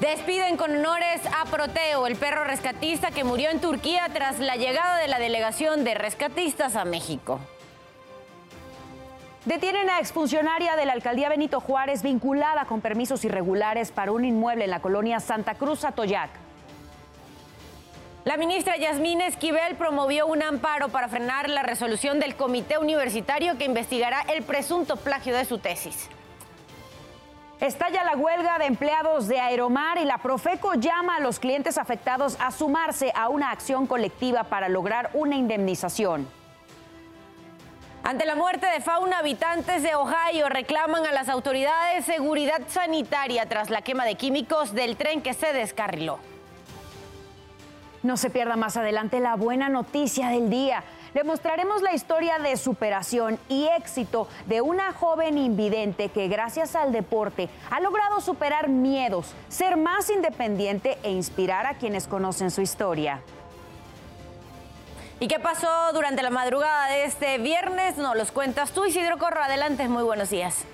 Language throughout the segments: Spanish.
Despiden con honores a Proteo, el perro rescatista que murió en Turquía tras la llegada de la delegación de rescatistas a México. Detienen a exfuncionaria de la alcaldía Benito Juárez vinculada con permisos irregulares para un inmueble en la colonia Santa Cruz Atoyac. La ministra Yasmín Esquivel promovió un amparo para frenar la resolución del comité universitario que investigará el presunto plagio de su tesis. Estalla la huelga de empleados de Aeromar y la Profeco llama a los clientes afectados a sumarse a una acción colectiva para lograr una indemnización. Ante la muerte de fauna, habitantes de Ohio reclaman a las autoridades seguridad sanitaria tras la quema de químicos del tren que se descarriló. No se pierda más adelante la buena noticia del día. Le mostraremos la historia de superación y éxito de una joven invidente que gracias al deporte ha logrado superar miedos, ser más independiente e inspirar a quienes conocen su historia. ¿Y qué pasó durante la madrugada de este viernes? Nos los cuentas tú, Isidro Corro. Adelante, muy buenos días.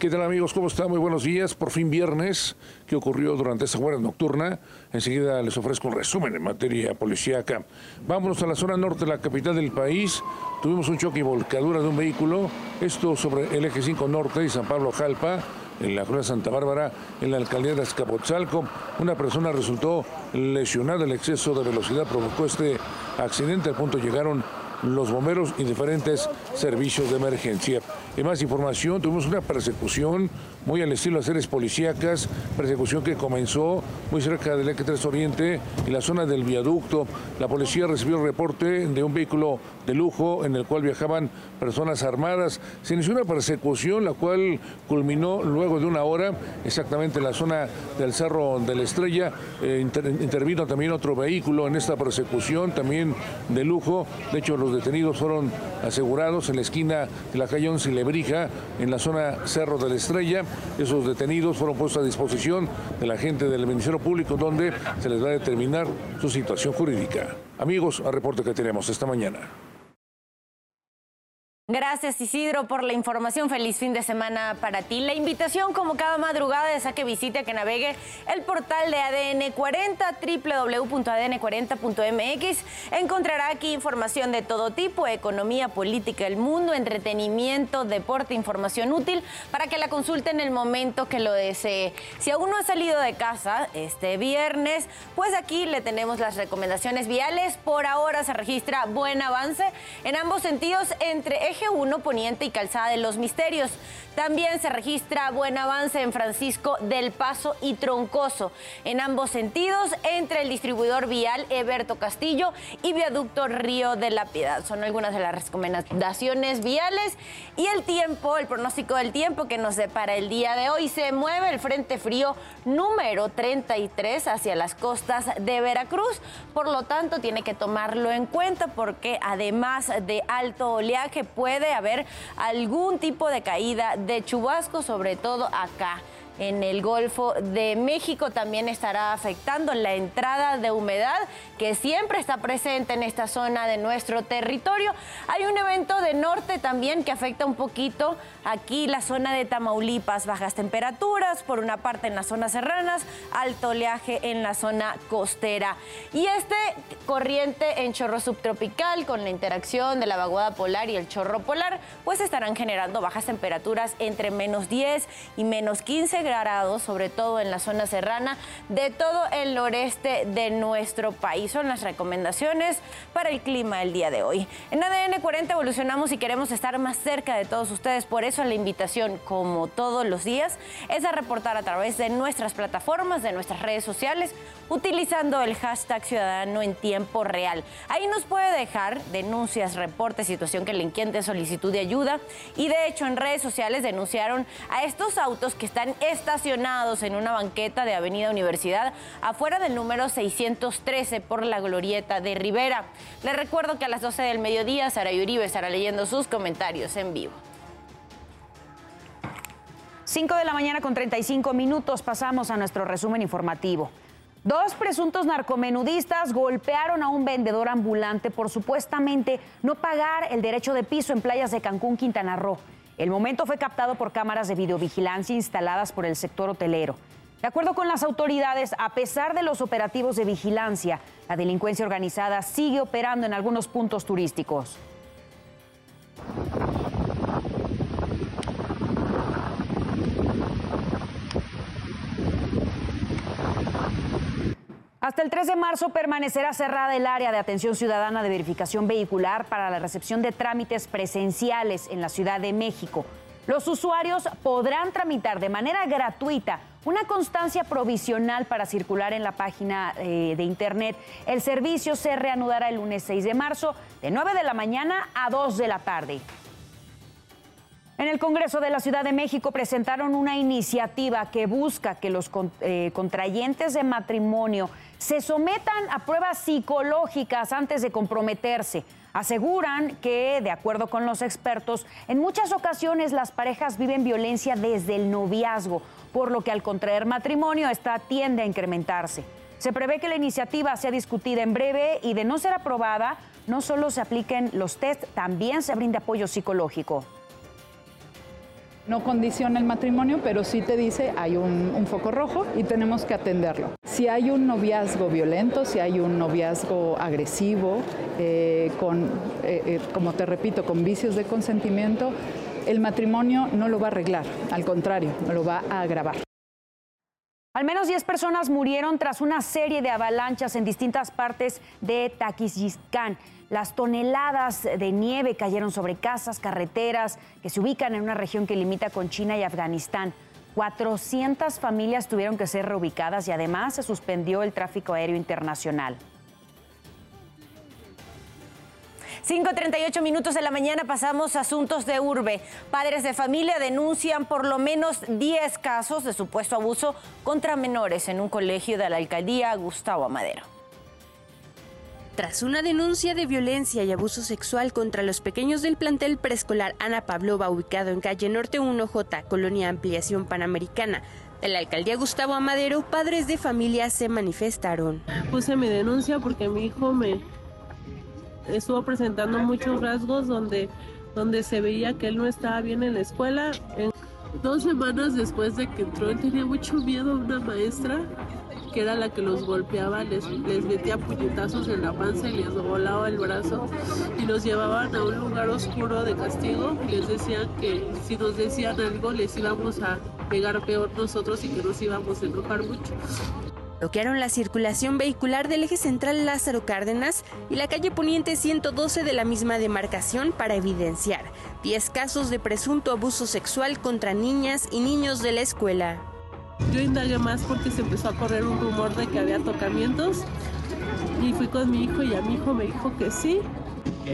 ¿Qué tal amigos? ¿Cómo están? Muy buenos días. Por fin viernes. ¿Qué ocurrió durante esa hora nocturna? Enseguida les ofrezco un resumen en materia policíaca. Vámonos a la zona norte de la capital del país. Tuvimos un choque y volcadura de un vehículo. Esto sobre el eje 5 norte y San Pablo Jalpa. En la Cruz Santa Bárbara, en la alcaldía de Azcapotzalco, una persona resultó lesionada. El exceso de velocidad provocó este accidente. Al punto llegaron los bomberos y diferentes servicios de emergencia. En más información, tuvimos una persecución muy al estilo de series policíacas, persecución que comenzó muy cerca del Eje 3 Oriente, en la zona del viaducto. La policía recibió el reporte de un vehículo de lujo en el cual viajaban personas armadas. Se inició una persecución, la cual culminó luego de una hora, exactamente en la zona del Cerro de la Estrella. Eh, intervino también otro vehículo en esta persecución, también de lujo. De hecho, los detenidos fueron asegurados en la esquina de la calle Once Lebrija, en la zona Cerro de la Estrella. Esos detenidos fueron puestos a disposición de la gente del Ministerio Público, donde se les va a determinar su situación jurídica. Amigos, al reporte que tenemos esta mañana. Gracias Isidro por la información. Feliz fin de semana para ti. La invitación como cada madrugada es a que visite, que navegue el portal de ADN 40, www.adn40.mx. Encontrará aquí información de todo tipo, economía, política, el mundo, entretenimiento, deporte, información útil para que la consulte en el momento que lo desee. Si aún no ha salido de casa este viernes, pues aquí le tenemos las recomendaciones viales. Por ahora se registra buen avance en ambos sentidos entre eje 1 Poniente y Calzada de los Misterios. También se registra buen avance en Francisco del Paso y Troncoso, en ambos sentidos, entre el distribuidor vial Eberto Castillo y Viaducto Río de la Piedad. Son algunas de las recomendaciones viales y el tiempo, el pronóstico del tiempo que nos depara el día de hoy. Se mueve el Frente Frío número 33 hacia las costas de Veracruz, por lo tanto tiene que tomarlo en cuenta porque además de alto oleaje puede haber algún tipo de caída de chubasco, sobre todo acá en el Golfo de México también estará afectando la entrada de humedad que siempre está presente en esta zona de nuestro territorio. Hay un evento de norte también que afecta un poquito aquí la zona de Tamaulipas, bajas temperaturas por una parte en las zonas serranas, alto oleaje en la zona costera. Y este corriente en chorro subtropical con la interacción de la vaguada polar y el chorro polar, pues estarán generando bajas temperaturas entre menos 10 y menos 15 grados, sobre todo en la zona serrana de todo el noreste de nuestro país son las recomendaciones para el clima el día de hoy. En ADN 40 evolucionamos y queremos estar más cerca de todos ustedes, por eso la invitación, como todos los días, es a reportar a través de nuestras plataformas, de nuestras redes sociales, utilizando el hashtag Ciudadano en tiempo real. Ahí nos puede dejar denuncias, reportes, situación que le inquiete, solicitud de ayuda. Y de hecho en redes sociales denunciaron a estos autos que están estacionados en una banqueta de Avenida Universidad afuera del número 613 por la glorieta de Rivera. Les recuerdo que a las 12 del mediodía Sara Uribe estará leyendo sus comentarios en vivo. 5 de la mañana con 35 minutos pasamos a nuestro resumen informativo. Dos presuntos narcomenudistas golpearon a un vendedor ambulante por supuestamente no pagar el derecho de piso en playas de Cancún, Quintana Roo. El momento fue captado por cámaras de videovigilancia instaladas por el sector hotelero. De acuerdo con las autoridades, a pesar de los operativos de vigilancia, la delincuencia organizada sigue operando en algunos puntos turísticos. Hasta el 3 de marzo permanecerá cerrada el área de atención ciudadana de verificación vehicular para la recepción de trámites presenciales en la Ciudad de México. Los usuarios podrán tramitar de manera gratuita una constancia provisional para circular en la página eh, de Internet. El servicio se reanudará el lunes 6 de marzo de 9 de la mañana a 2 de la tarde. En el Congreso de la Ciudad de México presentaron una iniciativa que busca que los eh, contrayentes de matrimonio se sometan a pruebas psicológicas antes de comprometerse. Aseguran que, de acuerdo con los expertos, en muchas ocasiones las parejas viven violencia desde el noviazgo, por lo que al contraer matrimonio esta tiende a incrementarse. Se prevé que la iniciativa sea discutida en breve y de no ser aprobada, no solo se apliquen los test, también se brinde apoyo psicológico no condiciona el matrimonio, pero sí te dice hay un, foco rojo y tenemos que atenderlo. Si hay un noviazgo violento, si hay un noviazgo agresivo, eh, con, eh, eh, como te repito, con vicios de consentimiento, el matrimonio no lo va a arreglar, al contrario, lo va a agravar. Al menos 10 personas murieron tras una serie de avalanchas en distintas partes de Taquisistán. Las toneladas de nieve cayeron sobre casas, carreteras que se ubican en una región que limita con China y Afganistán. 400 familias tuvieron que ser reubicadas y además se suspendió el tráfico aéreo internacional. 5.38 minutos de la mañana pasamos a asuntos de urbe. Padres de familia denuncian por lo menos 10 casos de supuesto abuso contra menores en un colegio de la alcaldía Gustavo Amadero. Tras una denuncia de violencia y abuso sexual contra los pequeños del plantel preescolar Ana Pavlova, ubicado en calle Norte 1J, Colonia Ampliación Panamericana, de la alcaldía Gustavo Amadero, padres de familia se manifestaron. Puse mi denuncia porque mi hijo me estuvo presentando muchos rasgos donde, donde se veía que él no estaba bien en la escuela. dos semanas después de que entró, él tenía mucho miedo a una maestra que era la que los golpeaba, les, les metía puñetazos en la panza y les volaba el brazo y los llevaban a un lugar oscuro de castigo y les decían que si nos decían algo les íbamos a pegar peor nosotros y que nos íbamos a enojar mucho. Bloquearon la circulación vehicular del eje central Lázaro Cárdenas y la calle Poniente 112 de la misma demarcación para evidenciar 10 casos de presunto abuso sexual contra niñas y niños de la escuela. Yo indagué más porque se empezó a correr un rumor de que había tocamientos y fui con mi hijo y a mi hijo me dijo que sí.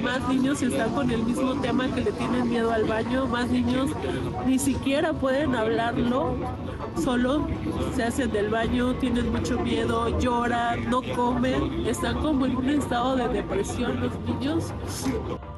Más niños están con el mismo tema que le tienen miedo al baño, más niños ni siquiera pueden hablarlo, solo se hacen del baño, tienen mucho miedo, lloran, no comen, están como en un estado de depresión los niños.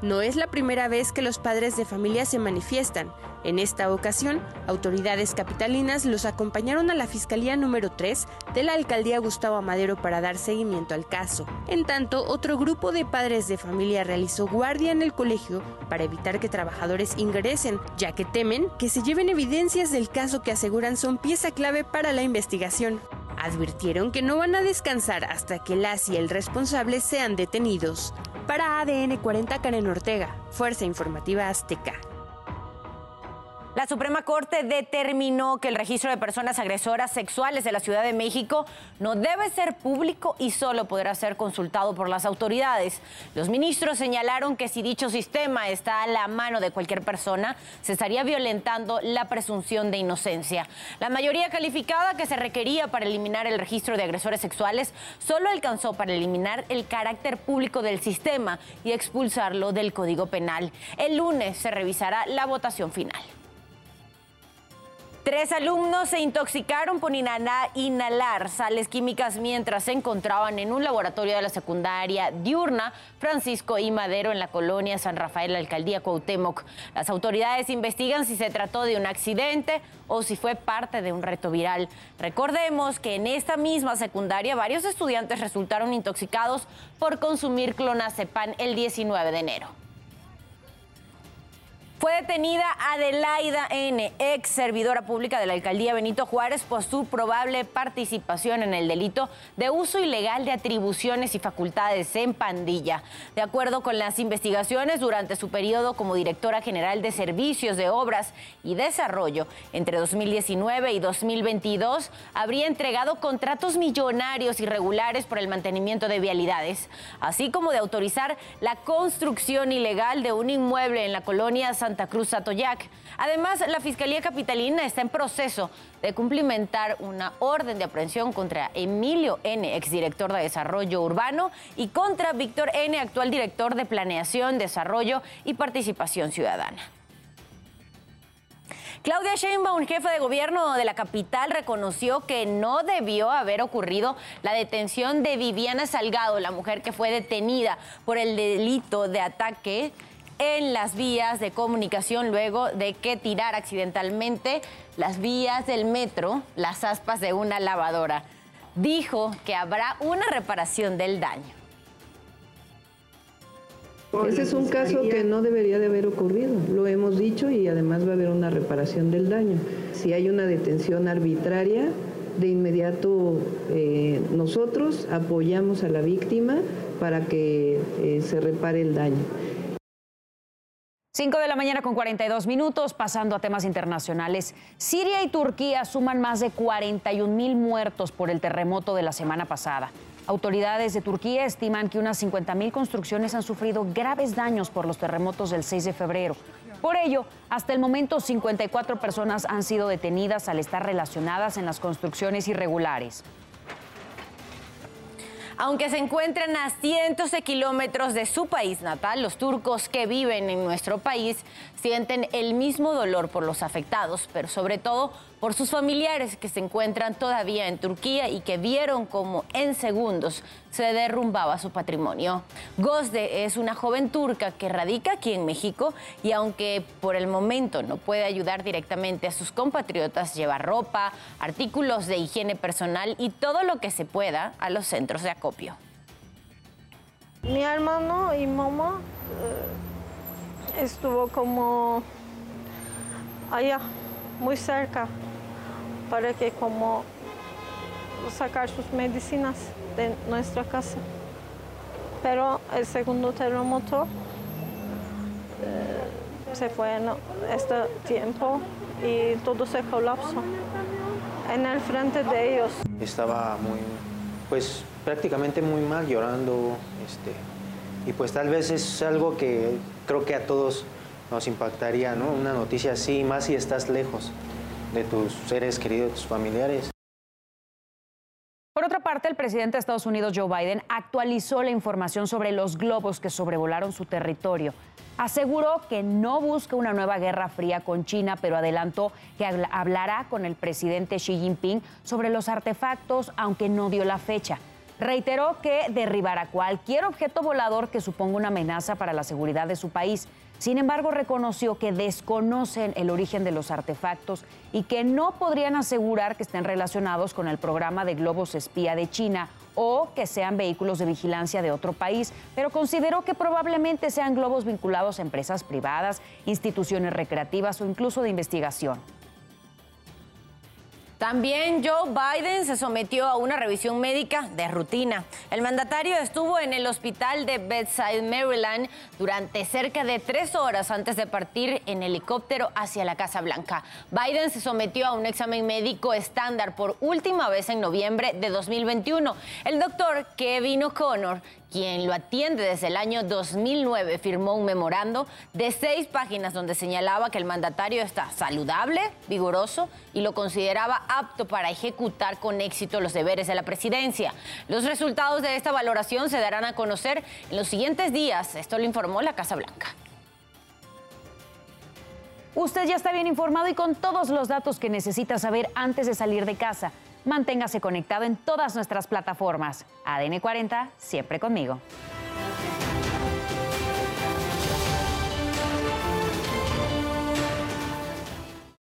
No es la primera vez que los padres de familia se manifiestan. En esta ocasión, autoridades capitalinas los acompañaron a la Fiscalía número 3 de la Alcaldía Gustavo Amadero para dar seguimiento al caso. En tanto, otro grupo de padres de familia realizó guardia en el colegio para evitar que trabajadores ingresen, ya que temen que se lleven evidencias del caso que aseguran son pieza clave para la investigación. Advirtieron que no van a descansar hasta que las y el responsable sean detenidos. Para ADN 40 Karen Ortega, Fuerza Informativa Azteca. La Suprema Corte determinó que el registro de personas agresoras sexuales de la Ciudad de México no debe ser público y solo podrá ser consultado por las autoridades. Los ministros señalaron que si dicho sistema está a la mano de cualquier persona, se estaría violentando la presunción de inocencia. La mayoría calificada que se requería para eliminar el registro de agresores sexuales solo alcanzó para eliminar el carácter público del sistema y expulsarlo del Código Penal. El lunes se revisará la votación final. Tres alumnos se intoxicaron por inhalar sales químicas mientras se encontraban en un laboratorio de la secundaria diurna Francisco y Madero en la colonia San Rafael, alcaldía Cuauhtémoc. Las autoridades investigan si se trató de un accidente o si fue parte de un reto viral. Recordemos que en esta misma secundaria varios estudiantes resultaron intoxicados por consumir clonazepam el 19 de enero. Fue detenida Adelaida N., ex servidora pública de la alcaldía Benito Juárez, por su probable participación en el delito de uso ilegal de atribuciones y facultades en pandilla. De acuerdo con las investigaciones, durante su periodo como directora general de Servicios de Obras y Desarrollo entre 2019 y 2022, habría entregado contratos millonarios irregulares por el mantenimiento de vialidades, así como de autorizar la construcción ilegal de un inmueble en la colonia San Santa Cruz Atoyac. Además, la Fiscalía Capitalina está en proceso de cumplimentar una orden de aprehensión contra Emilio N., exdirector de Desarrollo Urbano, y contra Víctor N., actual director de Planeación, Desarrollo y Participación Ciudadana. Claudia Sheinbaum, jefe de gobierno de la capital, reconoció que no debió haber ocurrido la detención de Viviana Salgado, la mujer que fue detenida por el delito de ataque en las vías de comunicación luego de que tirara accidentalmente las vías del metro, las aspas de una lavadora. Dijo que habrá una reparación del daño. Ese es un caso que no debería de haber ocurrido, lo hemos dicho y además va a haber una reparación del daño. Si hay una detención arbitraria, de inmediato eh, nosotros apoyamos a la víctima para que eh, se repare el daño. 5 de la mañana con 42 minutos, pasando a temas internacionales. Siria y Turquía suman más de 41 mil muertos por el terremoto de la semana pasada. Autoridades de Turquía estiman que unas 50 mil construcciones han sufrido graves daños por los terremotos del 6 de febrero. Por ello, hasta el momento 54 personas han sido detenidas al estar relacionadas en las construcciones irregulares. Aunque se encuentran a cientos de kilómetros de su país natal, los turcos que viven en nuestro país sienten el mismo dolor por los afectados, pero sobre todo por sus familiares que se encuentran todavía en Turquía y que vieron cómo en segundos se derrumbaba su patrimonio. Gozde es una joven turca que radica aquí en México y aunque por el momento no puede ayudar directamente a sus compatriotas, lleva ropa, artículos de higiene personal y todo lo que se pueda a los centros de acopio. Mi hermano y mamá eh, estuvo como allá, muy cerca para que como sacar sus medicinas de nuestra casa. Pero el segundo terremoto eh, se fue en este tiempo y todo se colapsó en el frente de ellos. Estaba muy, pues prácticamente muy mal, llorando, este, y pues tal vez es algo que creo que a todos nos impactaría, ¿no? Una noticia así, más si estás lejos de tus seres queridos, de tus familiares. Por otra parte, el presidente de Estados Unidos, Joe Biden, actualizó la información sobre los globos que sobrevolaron su territorio. Aseguró que no busca una nueva guerra fría con China, pero adelantó que hablará con el presidente Xi Jinping sobre los artefactos, aunque no dio la fecha. Reiteró que derribará cualquier objeto volador que suponga una amenaza para la seguridad de su país. Sin embargo, reconoció que desconocen el origen de los artefactos y que no podrían asegurar que estén relacionados con el programa de globos espía de China o que sean vehículos de vigilancia de otro país, pero consideró que probablemente sean globos vinculados a empresas privadas, instituciones recreativas o incluso de investigación. También Joe Biden se sometió a una revisión médica de rutina. El mandatario estuvo en el hospital de Bedside, Maryland, durante cerca de tres horas antes de partir en helicóptero hacia la Casa Blanca. Biden se sometió a un examen médico estándar por última vez en noviembre de 2021. El doctor Kevin O'Connor quien lo atiende desde el año 2009, firmó un memorando de seis páginas donde señalaba que el mandatario está saludable, vigoroso y lo consideraba apto para ejecutar con éxito los deberes de la presidencia. Los resultados de esta valoración se darán a conocer en los siguientes días. Esto lo informó la Casa Blanca. Usted ya está bien informado y con todos los datos que necesita saber antes de salir de casa. Manténgase conectado en todas nuestras plataformas. ADN 40, siempre conmigo.